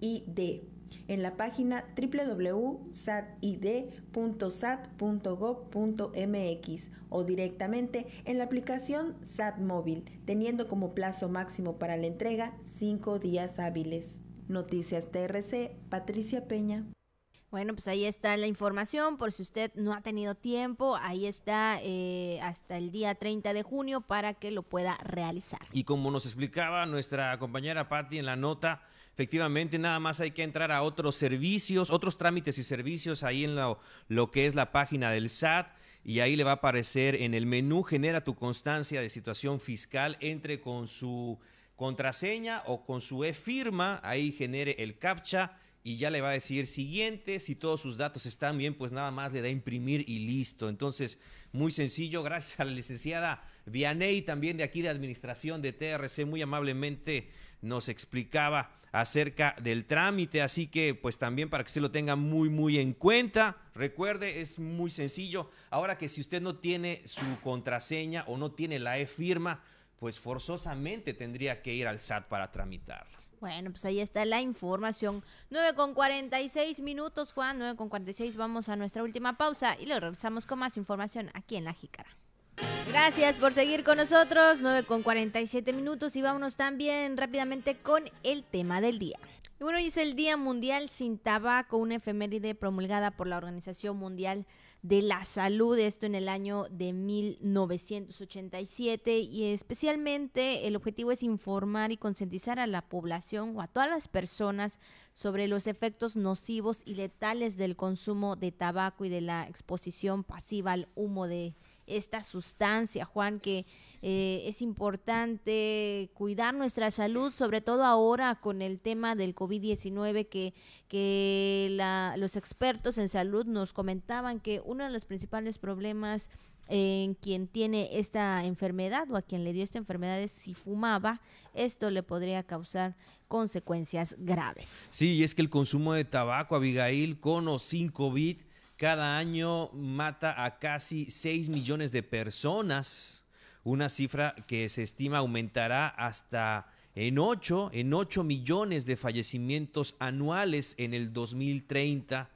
ID en la página www.satid.sat.gov.mx o directamente en la aplicación SAT Móvil, teniendo como plazo máximo para la entrega cinco días hábiles. Noticias TRC, Patricia Peña. Bueno, pues ahí está la información, por si usted no ha tenido tiempo, ahí está eh, hasta el día 30 de junio para que lo pueda realizar. Y como nos explicaba nuestra compañera Patti en la nota, efectivamente nada más hay que entrar a otros servicios, otros trámites y servicios ahí en lo, que es la página del SAT y ahí le va a aparecer en el menú genera tu constancia de situación fiscal, entre con su contraseña o con su e-firma, ahí genere el CAPTCHA y ya le va a decir siguiente, si todos sus datos están bien, pues nada más le da imprimir y listo. Entonces, muy sencillo, gracias a la licenciada Vianey, también de aquí de Administración de TRC, muy amablemente nos explicaba acerca del trámite, así que pues también para que usted lo tenga muy muy en cuenta, recuerde, es muy sencillo. Ahora que si usted no tiene su contraseña o no tiene la e-firma, pues forzosamente tendría que ir al SAT para tramitarla. Bueno, pues ahí está la información. 9 con 46 minutos, Juan. 9 con 46. Vamos a nuestra última pausa y luego regresamos con más información aquí en La Jícara. Gracias por seguir con nosotros. 9 con 47 minutos y vámonos también rápidamente con el tema del día. Y bueno, hoy es el Día Mundial sin Tabaco, una efeméride promulgada por la Organización Mundial de la Salud, esto en el año de 1987 y especialmente el objetivo es informar y concientizar a la población o a todas las personas sobre los efectos nocivos y letales del consumo de tabaco y de la exposición pasiva al humo de esta sustancia, Juan, que eh, es importante cuidar nuestra salud, sobre todo ahora con el tema del COVID-19, que, que los expertos en salud nos comentaban que uno de los principales problemas en quien tiene esta enfermedad o a quien le dio esta enfermedad es si fumaba, esto le podría causar consecuencias graves. Sí, y es que el consumo de tabaco, Abigail, con o sin COVID, cada año mata a casi 6 millones de personas, una cifra que se estima aumentará hasta en 8, en 8 millones de fallecimientos anuales en el 2030,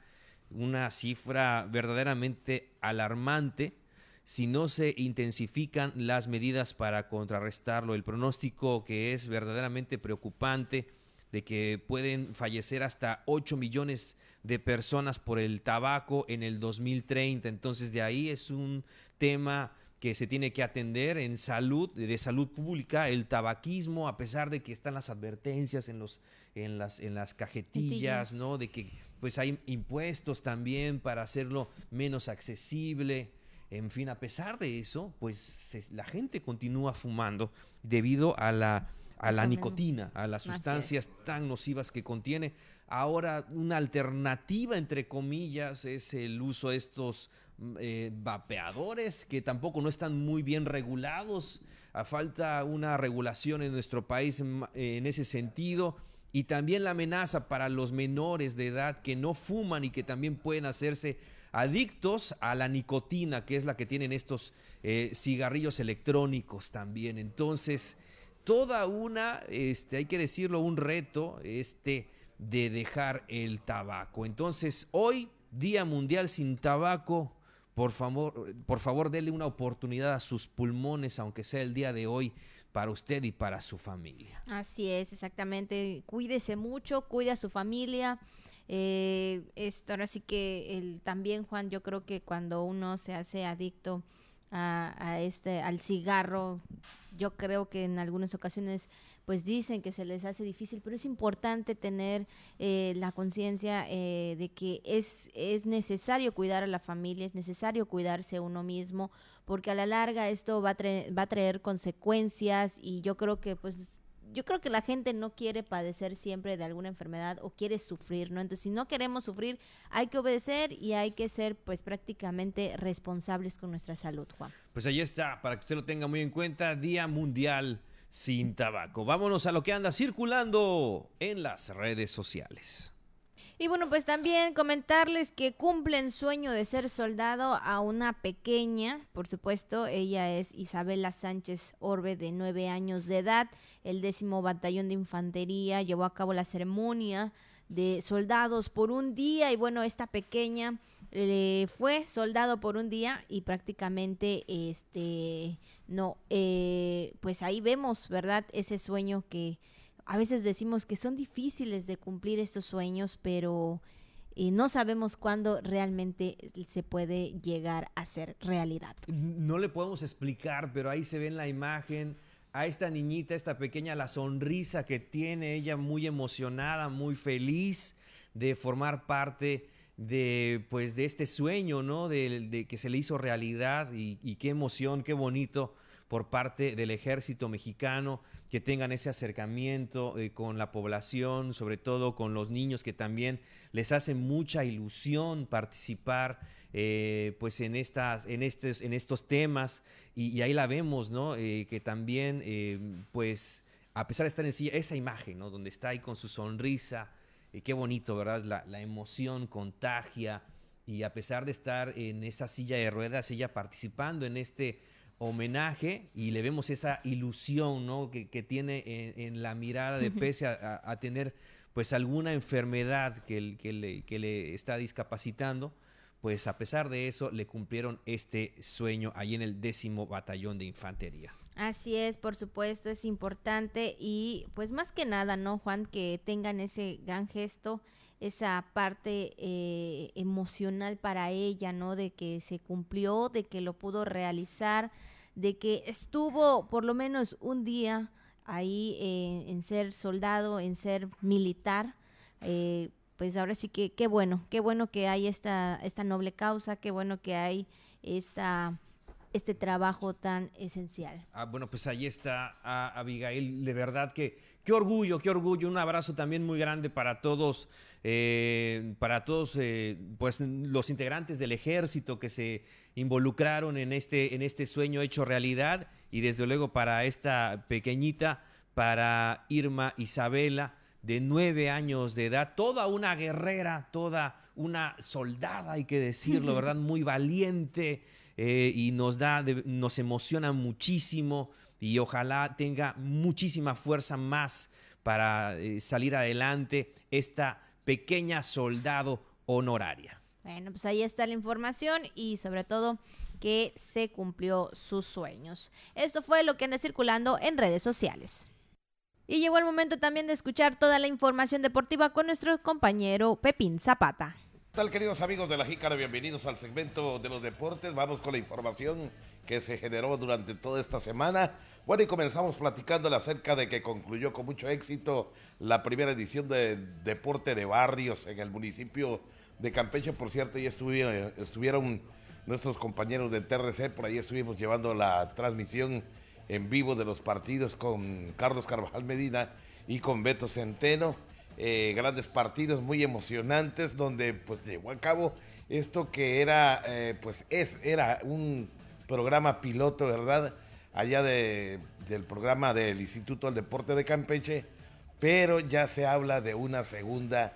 una cifra verdaderamente alarmante si no se intensifican las medidas para contrarrestarlo. El pronóstico que es verdaderamente preocupante de que pueden fallecer hasta 8 millones de personas por el tabaco en el 2030. Entonces de ahí es un tema que se tiene que atender en salud, de salud pública, el tabaquismo, a pesar de que están las advertencias en los, en las, en las cajetillas, ¿no? De que pues hay impuestos también para hacerlo menos accesible. En fin, a pesar de eso, pues la gente continúa fumando debido a la a la nicotina, a las sustancias tan nocivas que contiene. Ahora una alternativa, entre comillas, es el uso de estos mm, eh, vapeadores que tampoco no están muy bien regulados. A falta una regulación en nuestro país mm, en ese sentido. Y también la amenaza para los menores de edad que no fuman y que también pueden hacerse adictos a la nicotina, que es la que tienen estos eh, cigarrillos electrónicos también. Entonces, toda una, este, hay que decirlo, un reto este, de dejar el tabaco. Entonces, hoy, Día Mundial sin Tabaco, por favor, por favor, dele una oportunidad a sus pulmones, aunque sea el día de hoy, para usted y para su familia. Así es, exactamente. Cuídese mucho, cuide a su familia. Eh, esto ahora sí que el, también, Juan, yo creo que cuando uno se hace adicto a, este, al cigarro, yo creo que en algunas ocasiones pues dicen que se les hace difícil, pero es importante tener eh, la conciencia eh, de que es, es necesario cuidar a la familia, es necesario cuidarse uno mismo, porque a la larga esto va a, va a traer consecuencias y yo creo que pues yo creo que la gente no quiere padecer siempre de alguna enfermedad o quiere sufrir, ¿no? Entonces, si no queremos sufrir, hay que obedecer y hay que ser, pues, prácticamente responsables con nuestra salud, Juan. Pues ahí está, para que usted lo tenga muy en cuenta, Día Mundial sin Tabaco. Vámonos a lo que anda circulando en las redes sociales. Y bueno, pues también comentarles que cumplen sueño de ser soldado a una pequeña, por supuesto, ella es Isabela Sánchez Orbe, de nueve años de edad. El décimo batallón de infantería llevó a cabo la ceremonia de soldados por un día. Y bueno, esta pequeña eh, fue soldado por un día y prácticamente este no eh, pues ahí vemos verdad ese sueño que a veces decimos que son difíciles de cumplir estos sueños, pero eh, no sabemos cuándo realmente se puede llegar a ser realidad. No le podemos explicar, pero ahí se ve en la imagen a esta niñita, esta pequeña, la sonrisa que tiene ella muy emocionada, muy feliz de formar parte de pues de este sueño, ¿no? De, que se le hizo realidad y qué emoción, qué bonito por parte del ejército mexicano, que tengan ese acercamiento eh, con la población, sobre todo con los niños, que también les hace mucha ilusión participar eh, pues en, estas, en, estos, en estos temas. Y, ahí la vemos, ¿no? Eh, que también, pues, a pesar de estar en sí, esa imagen, ¿no? Donde está ahí con su sonrisa, qué bonito, ¿verdad? La emoción contagia. Y a pesar de estar en esa silla de ruedas, ella participando en este homenaje y le vemos esa ilusión ¿no? que, tiene en, la mirada de pese a, tener pues alguna enfermedad que, que, le, que, le, está discapacitando, pues a pesar de eso le cumplieron este sueño ahí en el décimo batallón de infantería. Así es, por supuesto, es importante y pues más que nada, ¿no, Juan? Que tengan ese gran gesto, esa parte eh, emocional para ella, ¿no? De que se cumplió, de que lo pudo realizar, de que estuvo por lo menos un día ahí eh, en ser soldado, en ser militar. Eh, pues ahora sí que qué bueno, qué bueno que hay esta, esta noble causa, qué bueno que hay esta este trabajo tan esencial. Ah, bueno, pues ahí está Abigail, de verdad que qué orgullo, qué orgullo, un abrazo también muy grande para todos, eh, para todos eh, pues los integrantes del ejército que se involucraron en este, en este sueño hecho realidad y desde luego para esta pequeñita, para Irma Isabela, de nueve años de edad, toda una guerrera, toda una soldada, hay que decirlo, ¿verdad? Muy valiente, eh, y nos da, nos emociona muchísimo y ojalá tenga muchísima fuerza más para eh, salir adelante esta pequeña soldado honoraria. Bueno, pues ahí está la información y sobre todo que se cumplió sus sueños. Esto fue lo que anda circulando en redes sociales. Y llegó el momento también de escuchar toda la información deportiva con nuestro compañero Pepín Zapata. ¿Qué tal queridos amigos de la Jícara? Bienvenidos al segmento de los deportes. Vamos con la información que se generó durante toda esta semana. Bueno, y comenzamos platicando acerca de que concluyó con mucho éxito la primera edición de Deporte de Barrios en el municipio de Campeche. Por cierto, ya estuvieron, estuvieron nuestros compañeros de TRC, por ahí estuvimos llevando la transmisión en vivo de los partidos con Carlos Carvajal Medina y con Beto Centeno eh, grandes partidos muy emocionantes donde pues llevó a cabo esto que era eh, pues es era un programa piloto verdad allá de, del programa del Instituto del Deporte de Campeche pero ya se habla de una segunda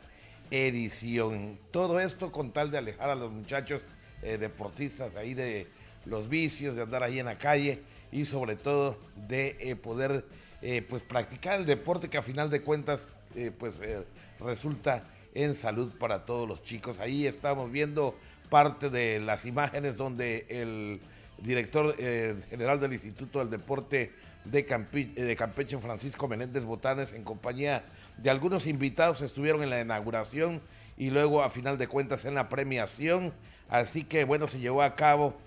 edición. Todo esto con tal de alejar a los muchachos eh, deportistas ahí de los vicios de andar ahí en la calle y sobre todo de poder pues practicar el deporte que a final de cuentas eh, pues eh, resulta en salud para todos los chicos. Ahí estamos viendo parte de las imágenes donde el director eh, general del Instituto del Deporte de, Campeche, Francisco Menéndez Botanes, en compañía de algunos invitados, estuvieron en la inauguración y luego a final de cuentas en la premiación. Así que bueno, se llevó a cabo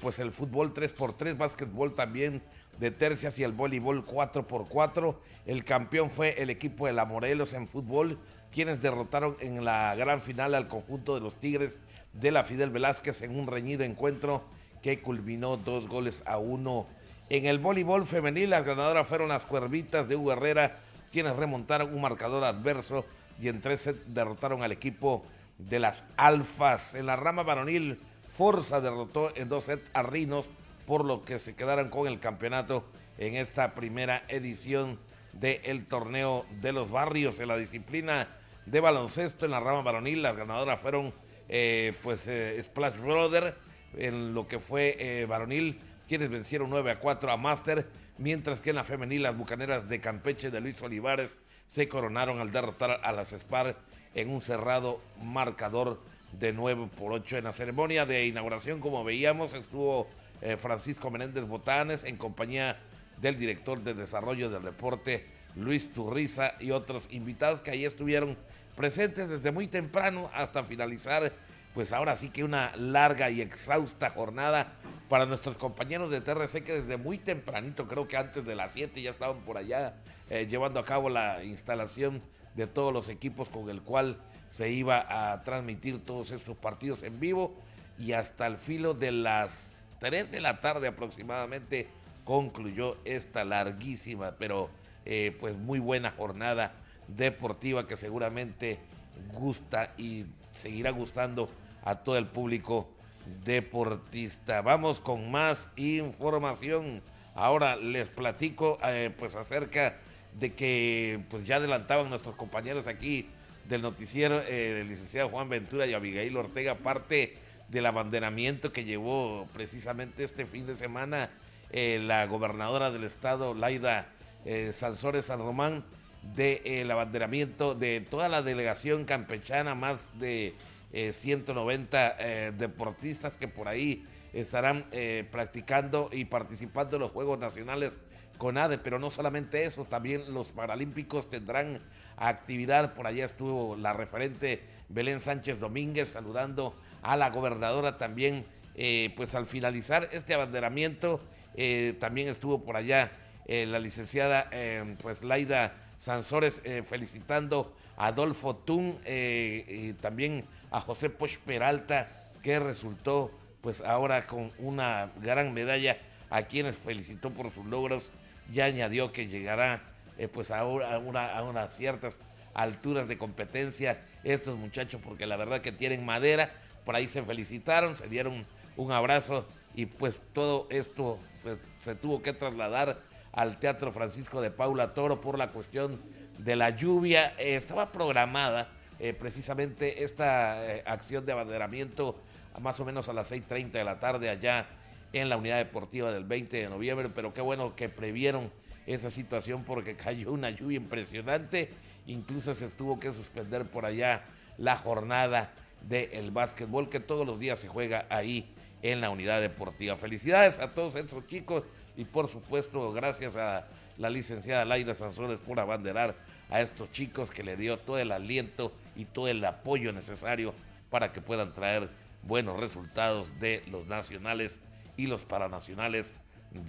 pues el fútbol 3x3, básquetbol también de tercias y el voleibol 4x4. El campeón fue el equipo de la Morelos en fútbol, quienes derrotaron en la gran final al conjunto de los Tigres de la Fidel Velázquez en un reñido encuentro que culminó dos goles a uno. En el voleibol femenil, las ganadoras fueron las Cuervitas de Hugo Herrera, quienes remontaron un marcador adverso y en tres sets derrotaron al equipo de las Alfas. En la rama varonil, Forza derrotó en dos sets a Rinos, por lo que se quedaron con el campeonato en esta primera edición del torneo de los barrios. En la disciplina de baloncesto, en la rama varonil, las ganadoras fueron eh, pues eh, Splash Brother, en lo que fue eh, varonil, quienes vencieron 9 a 4 a Master, mientras que en la femenil las bucaneras de Campeche de Luis Olivares se coronaron al derrotar a las Spar en un cerrado marcador de 9 por 8 en la ceremonia de inauguración, como veíamos, estuvo eh, Francisco Menéndez Botanes en compañía del director de desarrollo del deporte Luis Turriza y otros invitados que ahí estuvieron presentes desde muy temprano hasta finalizar pues ahora sí que una larga y exhausta jornada para nuestros compañeros de TRC que desde muy tempranito, creo que antes de las 7 ya estaban por allá eh, llevando a cabo la instalación de todos los equipos con el cual se iba a transmitir todos estos partidos en vivo y hasta el filo de las 3 de la tarde aproximadamente concluyó esta larguísima pero eh, pues muy buena jornada deportiva que seguramente gusta y seguirá gustando a todo el público deportista. Vamos con más información. Ahora les platico eh, pues acerca de que pues ya adelantaban nuestros compañeros aquí del noticiero, eh, el licenciado Juan Ventura y Abigail Ortega, parte del abanderamiento que llevó precisamente este fin de semana eh, la gobernadora del estado, Laida Sansores San Román, del abanderamiento de toda la delegación campechana, más de 190 eh, eh, deportistas que por ahí estarán eh, practicando y participando en los Juegos Nacionales con ADE, pero no solamente eso, también los Paralímpicos tendrán actividad, por allá estuvo la referente Belén Sánchez Domínguez saludando a la gobernadora también, pues al finalizar este abanderamiento, también estuvo por allá la licenciada pues Laida Sansores felicitando a Adolfo Tun, y también a José Poch Peralta, que resultó pues ahora con una gran medalla, a quienes felicitó por sus logros, ya añadió que llegará eh, pues ahora a unas ciertas alturas de competencia estos muchachos, porque la verdad que tienen madera, por ahí se felicitaron, se dieron un abrazo y pues todo esto se, tuvo que trasladar al Teatro Francisco de Paula Toro por la cuestión de la lluvia. Eh, estaba programada eh, precisamente esta eh, acción de abanderamiento más o menos a las 6.30 de la tarde allá en la unidad deportiva del 20 de noviembre, pero qué bueno que previeron esa situación porque cayó una lluvia impresionante, incluso se tuvo que suspender por allá la jornada del básquetbol que todos los días se juega ahí en la unidad deportiva. Felicidades a todos esos chicos y por supuesto gracias a la licenciada Laida Sanzones por abanderar a estos chicos que le dio todo el aliento y todo el apoyo necesario para que puedan traer buenos resultados de los nacionales y los paranacionales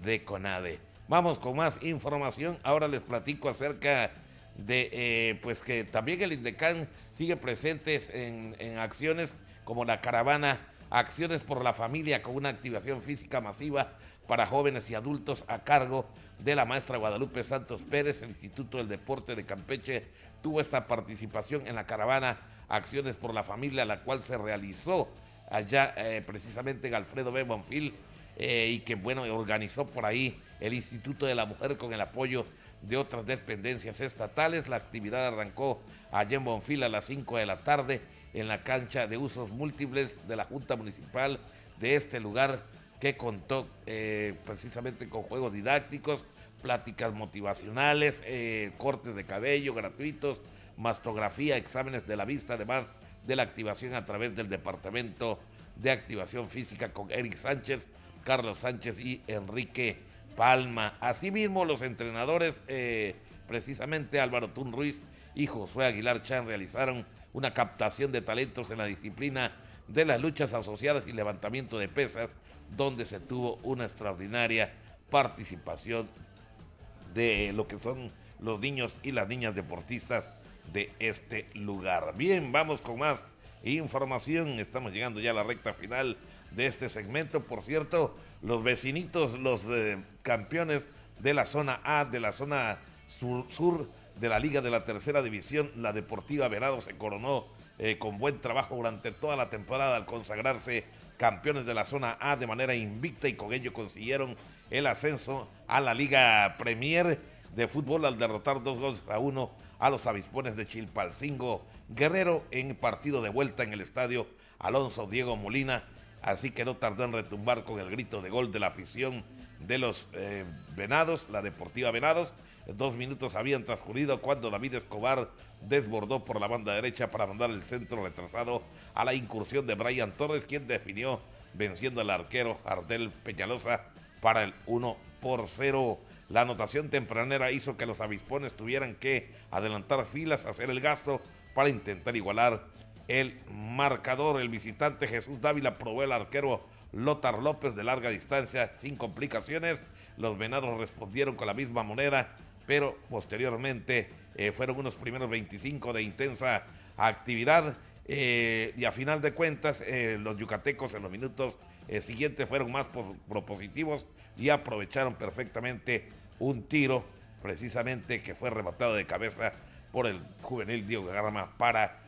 de CONADE. Vamos con más información. Ahora les platico acerca de eh, pues que también el INDECAN sigue presentes en, acciones como la caravana Acciones por la Familia con una activación física masiva para jóvenes y adultos a cargo de la maestra Guadalupe Santos Pérez. El Instituto del Deporte de Campeche tuvo esta participación en la caravana Acciones por la Familia, la cual se realizó allá eh, precisamente en Alfredo B. Bonfil eh, y que bueno, organizó por ahí el Instituto de la Mujer con el apoyo de otras dependencias estatales. La actividad arrancó allá en Bonfil a las 5 de la tarde en la cancha de usos múltiples de la Junta Municipal de este lugar que contó eh, precisamente con juegos didácticos, pláticas motivacionales, eh, cortes de cabello gratuitos, mastografía, exámenes de la vista, además de la activación a través del Departamento de Activación Física con Eric Sánchez, Carlos Sánchez y Enrique Palma. Asimismo, los entrenadores, eh, precisamente Álvaro Tun Ruiz y Josué Aguilar Chan, realizaron una captación de talentos en la disciplina de las luchas asociadas y levantamiento de pesas, donde se tuvo una extraordinaria participación de lo que son los niños y las niñas deportistas de este lugar. Bien, vamos con más información. Estamos llegando ya a la recta final de este segmento. Por cierto, los vecinitos, los eh, campeones de la zona A, de la zona sur, sur, de la Liga de la Tercera División, la Deportiva Venado se coronó eh, con buen trabajo durante toda la temporada al consagrarse campeones de la zona A de manera invicta y con ello consiguieron el ascenso a la Liga Premier de fútbol al derrotar dos goles a uno a los avispones de Chilpalcingo Guerrero en partido de vuelta en el estadio Alonso Diego Molina. Así que no tardó en retumbar con el grito de gol de la afición de los eh, Venados, la Deportiva Venados. Dos minutos habían transcurrido cuando David Escobar desbordó por la banda derecha para mandar el centro retrasado a la incursión de Brian Torres, quien definió venciendo al arquero Ardel Peñalosa para el 1 por 0. La anotación tempranera hizo que los avispones tuvieran que adelantar filas, hacer el gasto para intentar igualar el marcador. El visitante Jesús Dávila probó el arquero Lothar López de larga distancia sin complicaciones. Los venados respondieron con la misma moneda, pero posteriormente eh, fueron unos primeros 25 de intensa actividad. Eh, y a final de cuentas, eh, los yucatecos en los minutos siguientes fueron más propositivos y aprovecharon perfectamente un tiro precisamente que fue rematado de cabeza por el juvenil Diego Garama para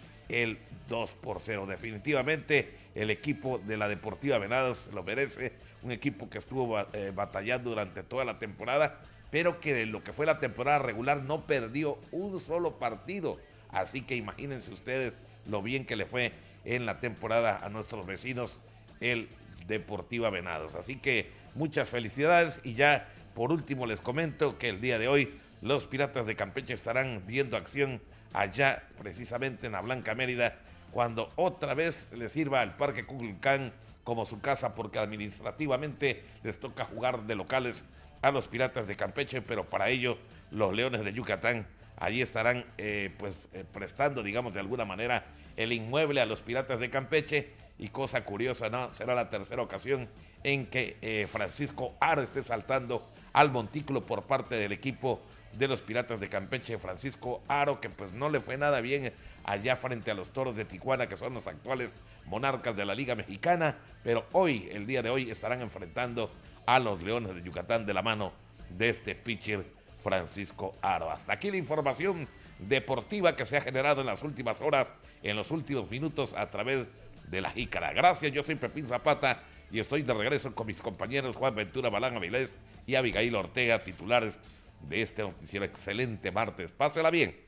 el 2 por 0. Definitivamente el equipo de la Deportiva Venados lo merece, un equipo que estuvo eh, batallando durante toda la temporada, pero que de lo que fue la temporada regular no perdió un solo partido. Así que imagínense ustedes lo bien que le fue en la temporada a nuestros vecinos el Deportiva Venados. Así que muchas felicidades y ya por último, les comento que el día de hoy los Piratas de Campeche estarán viendo acción allá, precisamente en la Blanca Mérida, cuando otra vez les sirva el Parque Cuculcán como su casa, porque administrativamente les toca jugar de locales a los Piratas de Campeche, pero para ello los Leones de Yucatán allí estarán eh, pues eh, prestando, digamos, de alguna manera el inmueble a los Piratas de Campeche y cosa curiosa, ¿no? Será la tercera ocasión en que eh, Francisco Aro esté saltando al montículo por parte del equipo de los Piratas de Campeche, Francisco Aro, que pues no le fue nada bien allá frente a los Toros de Tijuana, que son los actuales monarcas de la Liga Mexicana, pero hoy, el día de hoy, estarán enfrentando a los Leones de Yucatán de la mano de este pitcher Francisco Aro. Hasta aquí la información deportiva que se ha generado en las últimas horas, en los últimos minutos a través de la Jícara. Gracias, yo soy Pepín Zapata y estoy de regreso con mis compañeros Juan Ventura Balán Avilés y Abigail Ortega, titulares de este noticiero. Excelente martes. Pásela bien.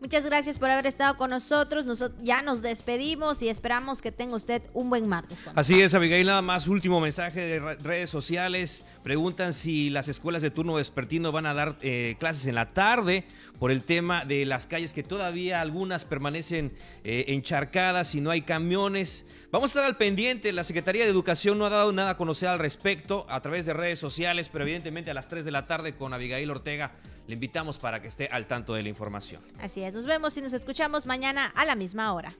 Muchas gracias por haber estado con nosotros. ya nos despedimos y esperamos que tenga usted un buen martes. Así es, Abigail. Nada más, último mensaje de redes sociales. Preguntan si las escuelas de turno vespertino van a dar eh, clases en la tarde por el tema de las calles que todavía algunas permanecen eh, encharcadas y no hay camiones. Vamos a estar al pendiente. La Secretaría de Educación no ha dado nada a conocer al respecto a través de redes sociales, pero evidentemente a las 3 de la tarde con Abigail Ortega le invitamos para que esté al tanto de la información. Así es, nos vemos y nos escuchamos mañana a la misma hora.